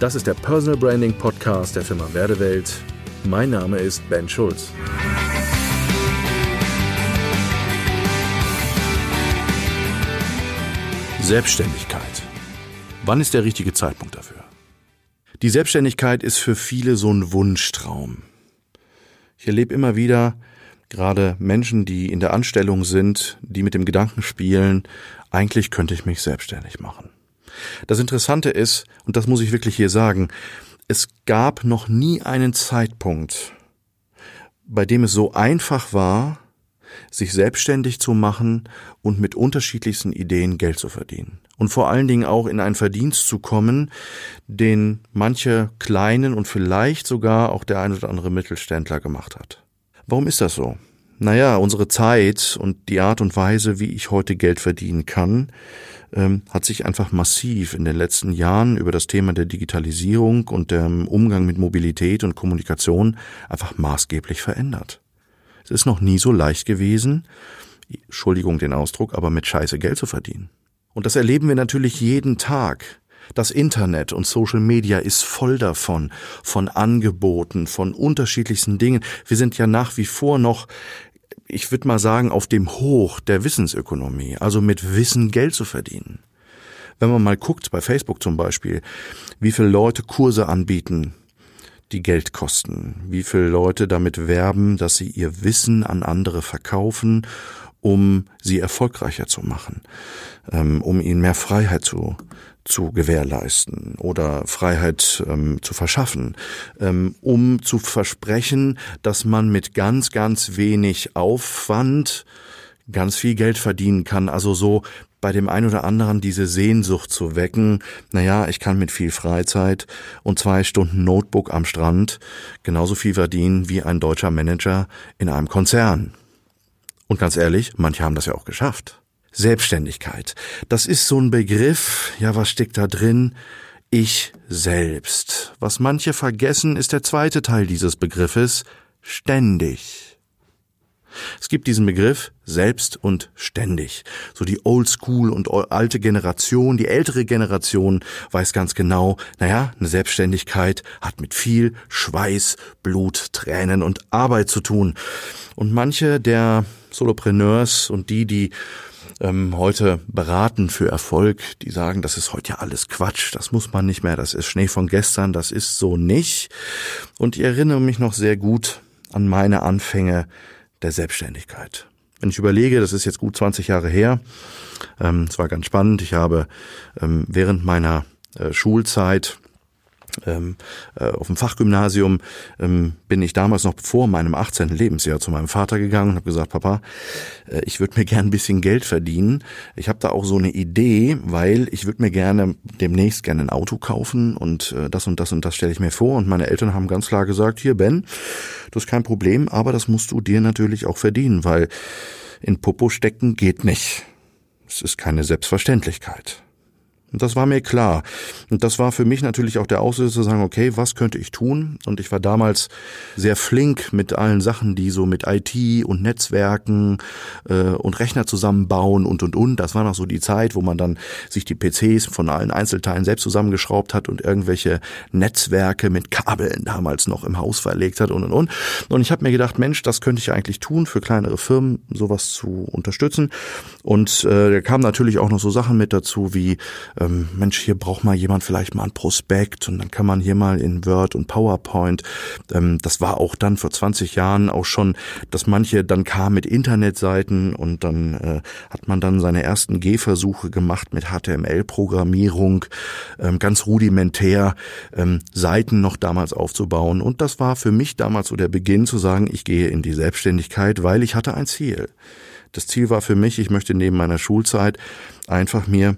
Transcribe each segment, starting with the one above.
Das ist der Personal Branding Podcast der Firma Werdewelt. Mein Name ist Ben Schulz. Selbstständigkeit. Wann ist der richtige Zeitpunkt dafür? Die Selbstständigkeit ist für viele so ein Wunschtraum. Ich erlebe immer wieder gerade Menschen, die in der Anstellung sind, die mit dem Gedanken spielen, eigentlich könnte ich mich selbstständig machen. Das Interessante ist, und das muss ich wirklich hier sagen, es gab noch nie einen Zeitpunkt, bei dem es so einfach war, sich selbstständig zu machen und mit unterschiedlichsten Ideen Geld zu verdienen. Und vor allen Dingen auch in einen Verdienst zu kommen, den manche kleinen und vielleicht sogar auch der ein oder andere Mittelständler gemacht hat. Warum ist das so? Naja, unsere Zeit und die Art und Weise, wie ich heute Geld verdienen kann, ähm, hat sich einfach massiv in den letzten Jahren über das Thema der Digitalisierung und dem Umgang mit Mobilität und Kommunikation einfach maßgeblich verändert. Es ist noch nie so leicht gewesen, Entschuldigung den Ausdruck, aber mit Scheiße Geld zu verdienen. Und das erleben wir natürlich jeden Tag. Das Internet und Social Media ist voll davon, von Angeboten, von unterschiedlichsten Dingen. Wir sind ja nach wie vor noch ich würde mal sagen, auf dem Hoch der Wissensökonomie, also mit Wissen Geld zu verdienen. Wenn man mal guckt, bei Facebook zum Beispiel, wie viele Leute Kurse anbieten, die Geld kosten, wie viele Leute damit werben, dass sie ihr Wissen an andere verkaufen, um sie erfolgreicher zu machen, ähm, um ihnen mehr Freiheit zu zu gewährleisten oder Freiheit ähm, zu verschaffen, ähm, um zu versprechen, dass man mit ganz, ganz wenig Aufwand ganz viel Geld verdienen kann. Also so bei dem einen oder anderen diese Sehnsucht zu wecken, naja, ich kann mit viel Freizeit und zwei Stunden Notebook am Strand genauso viel verdienen wie ein deutscher Manager in einem Konzern. Und ganz ehrlich, manche haben das ja auch geschafft. Selbstständigkeit. Das ist so ein Begriff, ja, was steckt da drin? Ich selbst. Was manche vergessen, ist der zweite Teil dieses Begriffes, ständig. Es gibt diesen Begriff selbst und ständig. So die Old School und alte Generation, die ältere Generation weiß ganz genau, naja, eine Selbstständigkeit hat mit viel Schweiß, Blut, Tränen und Arbeit zu tun. Und manche der Solopreneurs und die, die ähm, heute beraten für Erfolg, die sagen, das ist heute ja alles Quatsch, das muss man nicht mehr, das ist Schnee von gestern, das ist so nicht. Und ich erinnere mich noch sehr gut an meine Anfänge der Selbstständigkeit. Wenn ich überlege, das ist jetzt gut 20 Jahre her, ähm, es war ganz spannend, ich habe ähm, während meiner äh, Schulzeit ähm, äh, auf dem Fachgymnasium ähm, bin ich damals noch vor meinem 18. Lebensjahr zu meinem Vater gegangen und habe gesagt, Papa, äh, ich würde mir gern ein bisschen Geld verdienen. Ich habe da auch so eine Idee, weil ich würde mir gerne demnächst gerne ein Auto kaufen und äh, das und das und das stelle ich mir vor. Und meine Eltern haben ganz klar gesagt, hier Ben, das ist kein Problem, aber das musst du dir natürlich auch verdienen, weil in Popo stecken geht nicht. Es ist keine Selbstverständlichkeit. Und das war mir klar. Und das war für mich natürlich auch der Auslöser zu sagen, okay, was könnte ich tun? Und ich war damals sehr flink mit allen Sachen, die so mit IT und Netzwerken äh, und Rechner zusammenbauen und und und. Das war noch so die Zeit, wo man dann sich die PCs von allen Einzelteilen selbst zusammengeschraubt hat und irgendwelche Netzwerke mit Kabeln damals noch im Haus verlegt hat und und und. Und ich habe mir gedacht, Mensch, das könnte ich eigentlich tun, für kleinere Firmen sowas zu unterstützen. Und äh, da kamen natürlich auch noch so Sachen mit dazu wie ähm, Mensch, hier braucht mal jemand vielleicht mal ein Prospekt und dann kann man hier mal in Word und PowerPoint. Ähm, das war auch dann vor 20 Jahren auch schon, dass manche dann kamen mit Internetseiten und dann äh, hat man dann seine ersten Gehversuche gemacht mit HTML-Programmierung, ähm, ganz rudimentär ähm, Seiten noch damals aufzubauen. Und das war für mich damals so der Beginn zu sagen, ich gehe in die Selbstständigkeit, weil ich hatte ein Ziel. Das Ziel war für mich, ich möchte neben meiner Schulzeit einfach mir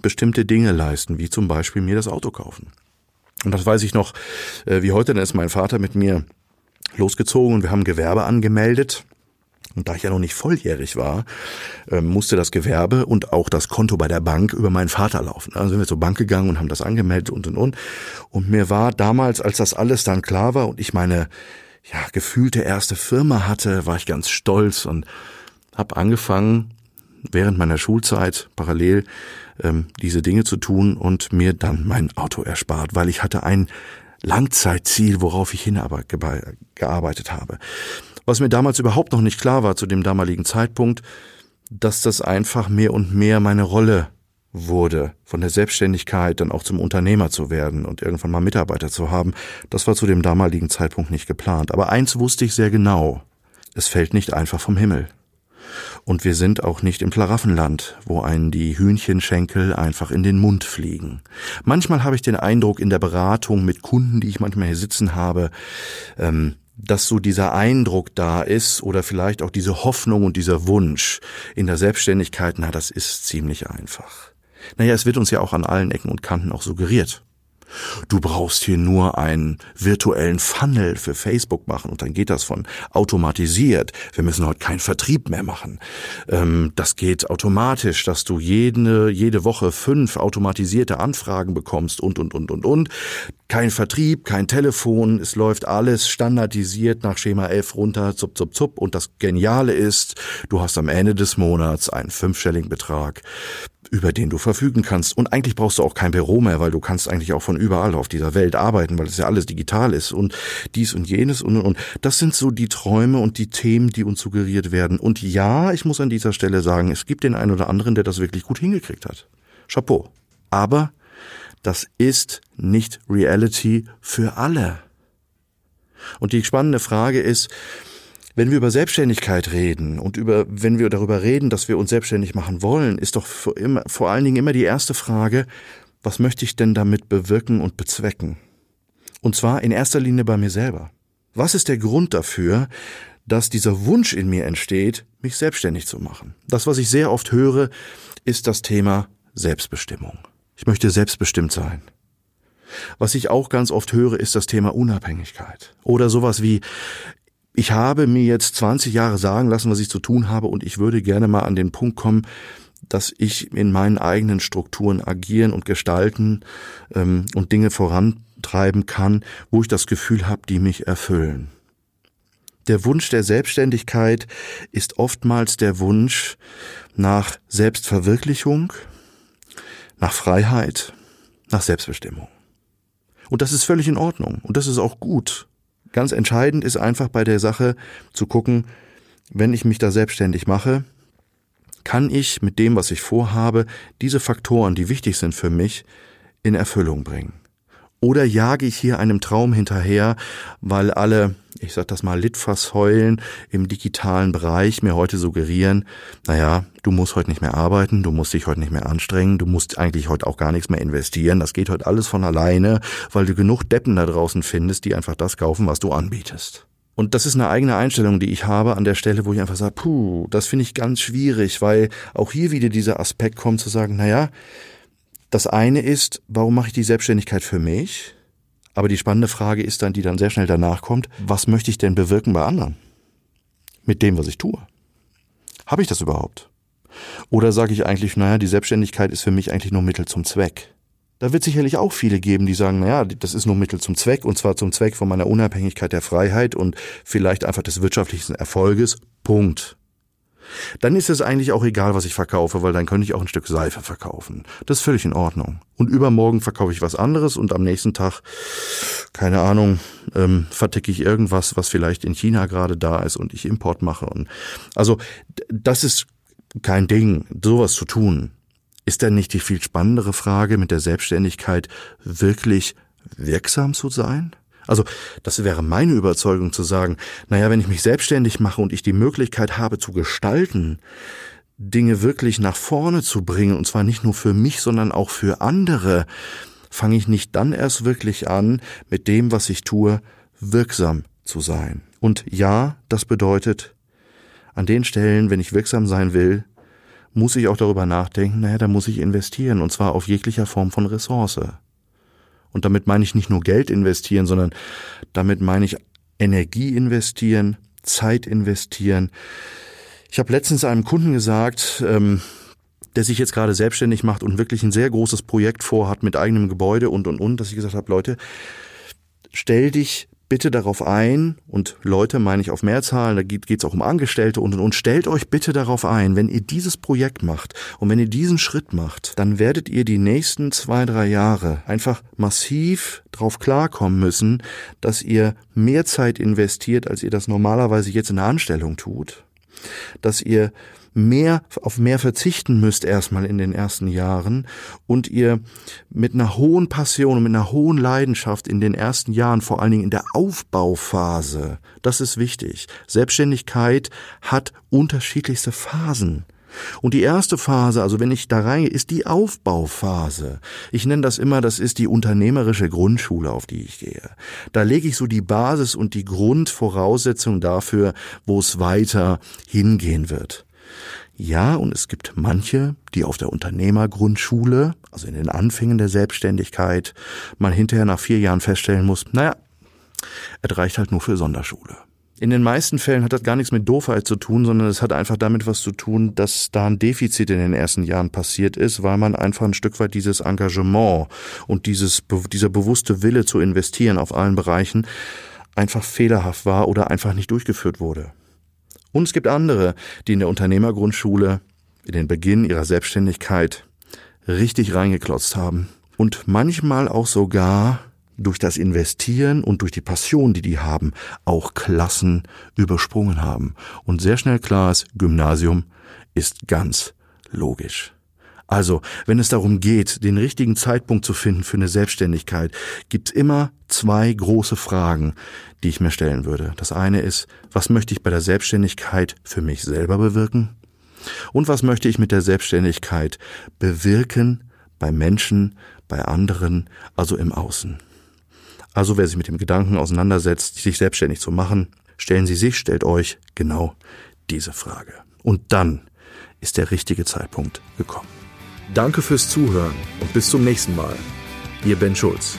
bestimmte Dinge leisten, wie zum Beispiel mir das Auto kaufen. Und das weiß ich noch, äh, wie heute, dann ist mein Vater mit mir losgezogen und wir haben Gewerbe angemeldet. Und da ich ja noch nicht volljährig war, ähm, musste das Gewerbe und auch das Konto bei der Bank über meinen Vater laufen. Also sind wir zur Bank gegangen und haben das angemeldet und und und. Und mir war damals, als das alles dann klar war und ich meine ja gefühlte erste Firma hatte, war ich ganz stolz und habe angefangen während meiner Schulzeit parallel ähm, diese Dinge zu tun und mir dann mein Auto erspart, weil ich hatte ein Langzeitziel, worauf ich hingearbeitet habe. Was mir damals überhaupt noch nicht klar war zu dem damaligen Zeitpunkt, dass das einfach mehr und mehr meine Rolle wurde, von der Selbstständigkeit dann auch zum Unternehmer zu werden und irgendwann mal Mitarbeiter zu haben, das war zu dem damaligen Zeitpunkt nicht geplant. Aber eins wusste ich sehr genau, es fällt nicht einfach vom Himmel. Und wir sind auch nicht im Schlaraffenland, wo einen die Hühnchenschenkel einfach in den Mund fliegen. Manchmal habe ich den Eindruck in der Beratung mit Kunden, die ich manchmal hier sitzen habe, ähm, dass so dieser Eindruck da ist oder vielleicht auch diese Hoffnung und dieser Wunsch in der Selbstständigkeit, na, das ist ziemlich einfach. Naja, es wird uns ja auch an allen Ecken und Kanten auch suggeriert. Du brauchst hier nur einen virtuellen Funnel für Facebook machen und dann geht das von automatisiert. Wir müssen heute keinen Vertrieb mehr machen. Ähm, das geht automatisch, dass du jede, jede Woche fünf automatisierte Anfragen bekommst und, und, und, und, und. Kein Vertrieb, kein Telefon, es läuft alles standardisiert nach Schema 11 runter, zup, zup, zup. Und das Geniale ist, du hast am Ende des Monats einen fünfstelligen Betrag über den du verfügen kannst. Und eigentlich brauchst du auch kein Büro mehr, weil du kannst eigentlich auch von überall auf dieser Welt arbeiten, weil es ja alles digital ist und dies und jenes und, und. Das sind so die Träume und die Themen, die uns suggeriert werden. Und ja, ich muss an dieser Stelle sagen, es gibt den einen oder anderen, der das wirklich gut hingekriegt hat. Chapeau. Aber das ist nicht Reality für alle. Und die spannende Frage ist, wenn wir über Selbstständigkeit reden und über, wenn wir darüber reden, dass wir uns selbstständig machen wollen, ist doch vor, immer, vor allen Dingen immer die erste Frage, was möchte ich denn damit bewirken und bezwecken? Und zwar in erster Linie bei mir selber. Was ist der Grund dafür, dass dieser Wunsch in mir entsteht, mich selbstständig zu machen? Das, was ich sehr oft höre, ist das Thema Selbstbestimmung. Ich möchte selbstbestimmt sein. Was ich auch ganz oft höre, ist das Thema Unabhängigkeit. Oder sowas wie, ich habe mir jetzt 20 Jahre sagen lassen, was ich zu tun habe und ich würde gerne mal an den Punkt kommen, dass ich in meinen eigenen Strukturen agieren und gestalten ähm, und Dinge vorantreiben kann, wo ich das Gefühl habe, die mich erfüllen. Der Wunsch der Selbstständigkeit ist oftmals der Wunsch nach Selbstverwirklichung, nach Freiheit, nach Selbstbestimmung. Und das ist völlig in Ordnung und das ist auch gut. Ganz entscheidend ist einfach bei der Sache zu gucken, wenn ich mich da selbstständig mache, kann ich mit dem, was ich vorhabe, diese Faktoren, die wichtig sind für mich, in Erfüllung bringen. Oder jage ich hier einem Traum hinterher, weil alle, ich sag das mal, Litfassheulen im digitalen Bereich mir heute suggerieren, naja, du musst heute nicht mehr arbeiten, du musst dich heute nicht mehr anstrengen, du musst eigentlich heute auch gar nichts mehr investieren, das geht heute alles von alleine, weil du genug Deppen da draußen findest, die einfach das kaufen, was du anbietest. Und das ist eine eigene Einstellung, die ich habe an der Stelle, wo ich einfach sage, puh, das finde ich ganz schwierig, weil auch hier wieder dieser Aspekt kommt zu sagen, naja, das eine ist, warum mache ich die Selbstständigkeit für mich? Aber die spannende Frage ist dann, die dann sehr schnell danach kommt, was möchte ich denn bewirken bei anderen? Mit dem, was ich tue. Habe ich das überhaupt? Oder sage ich eigentlich, naja, die Selbstständigkeit ist für mich eigentlich nur Mittel zum Zweck? Da wird sicherlich auch viele geben, die sagen, naja, das ist nur Mittel zum Zweck und zwar zum Zweck von meiner Unabhängigkeit der Freiheit und vielleicht einfach des wirtschaftlichen Erfolges. Punkt dann ist es eigentlich auch egal, was ich verkaufe, weil dann könnte ich auch ein Stück Seife verkaufen. Das ist völlig in Ordnung. Und übermorgen verkaufe ich was anderes und am nächsten Tag, keine Ahnung, ähm, verticke ich irgendwas, was vielleicht in China gerade da ist und ich Import mache. Und also das ist kein Ding, sowas zu tun. Ist denn nicht die viel spannendere Frage mit der Selbstständigkeit wirklich wirksam zu sein? Also das wäre meine Überzeugung zu sagen, naja, wenn ich mich selbstständig mache und ich die Möglichkeit habe zu gestalten, Dinge wirklich nach vorne zu bringen, und zwar nicht nur für mich, sondern auch für andere, fange ich nicht dann erst wirklich an, mit dem, was ich tue, wirksam zu sein. Und ja, das bedeutet, an den Stellen, wenn ich wirksam sein will, muss ich auch darüber nachdenken, naja, da muss ich investieren, und zwar auf jeglicher Form von Ressource. Und damit meine ich nicht nur Geld investieren, sondern damit meine ich Energie investieren, Zeit investieren. Ich habe letztens einem Kunden gesagt, ähm, der sich jetzt gerade selbstständig macht und wirklich ein sehr großes Projekt vorhat mit eigenem Gebäude und und und, dass ich gesagt habe, Leute, stell dich bitte darauf ein, und Leute meine ich auf Mehrzahlen, da geht es auch um Angestellte und, und stellt euch bitte darauf ein, wenn ihr dieses Projekt macht und wenn ihr diesen Schritt macht, dann werdet ihr die nächsten zwei, drei Jahre einfach massiv drauf klarkommen müssen, dass ihr mehr Zeit investiert, als ihr das normalerweise jetzt in der Anstellung tut. Dass ihr mehr, auf mehr verzichten müsst erstmal in den ersten Jahren und ihr mit einer hohen Passion und mit einer hohen Leidenschaft in den ersten Jahren, vor allen Dingen in der Aufbauphase, das ist wichtig. Selbstständigkeit hat unterschiedlichste Phasen. Und die erste Phase, also wenn ich da reingehe, ist die Aufbauphase. Ich nenne das immer, das ist die unternehmerische Grundschule, auf die ich gehe. Da lege ich so die Basis und die Grundvoraussetzung dafür, wo es weiter hingehen wird. Ja, und es gibt manche, die auf der Unternehmergrundschule, also in den Anfängen der Selbstständigkeit, man hinterher nach vier Jahren feststellen muss, naja, es reicht halt nur für Sonderschule. In den meisten Fällen hat das gar nichts mit Doofheit zu tun, sondern es hat einfach damit was zu tun, dass da ein Defizit in den ersten Jahren passiert ist, weil man einfach ein Stück weit dieses Engagement und dieses, dieser bewusste Wille zu investieren auf allen Bereichen einfach fehlerhaft war oder einfach nicht durchgeführt wurde. Und es gibt andere, die in der Unternehmergrundschule in den Beginn ihrer Selbstständigkeit richtig reingeklotzt haben und manchmal auch sogar durch das Investieren und durch die Passion, die die haben, auch Klassen übersprungen haben. Und sehr schnell klar ist, Gymnasium ist ganz logisch. Also, wenn es darum geht, den richtigen Zeitpunkt zu finden für eine Selbstständigkeit, gibt es immer zwei große Fragen, die ich mir stellen würde. Das eine ist, was möchte ich bei der Selbstständigkeit für mich selber bewirken? Und was möchte ich mit der Selbstständigkeit bewirken bei Menschen, bei anderen, also im Außen? Also wer sich mit dem Gedanken auseinandersetzt, sich selbstständig zu machen, stellen Sie sich, stellt euch genau diese Frage. Und dann ist der richtige Zeitpunkt gekommen. Danke fürs Zuhören und bis zum nächsten Mal. Ihr Ben Schulz.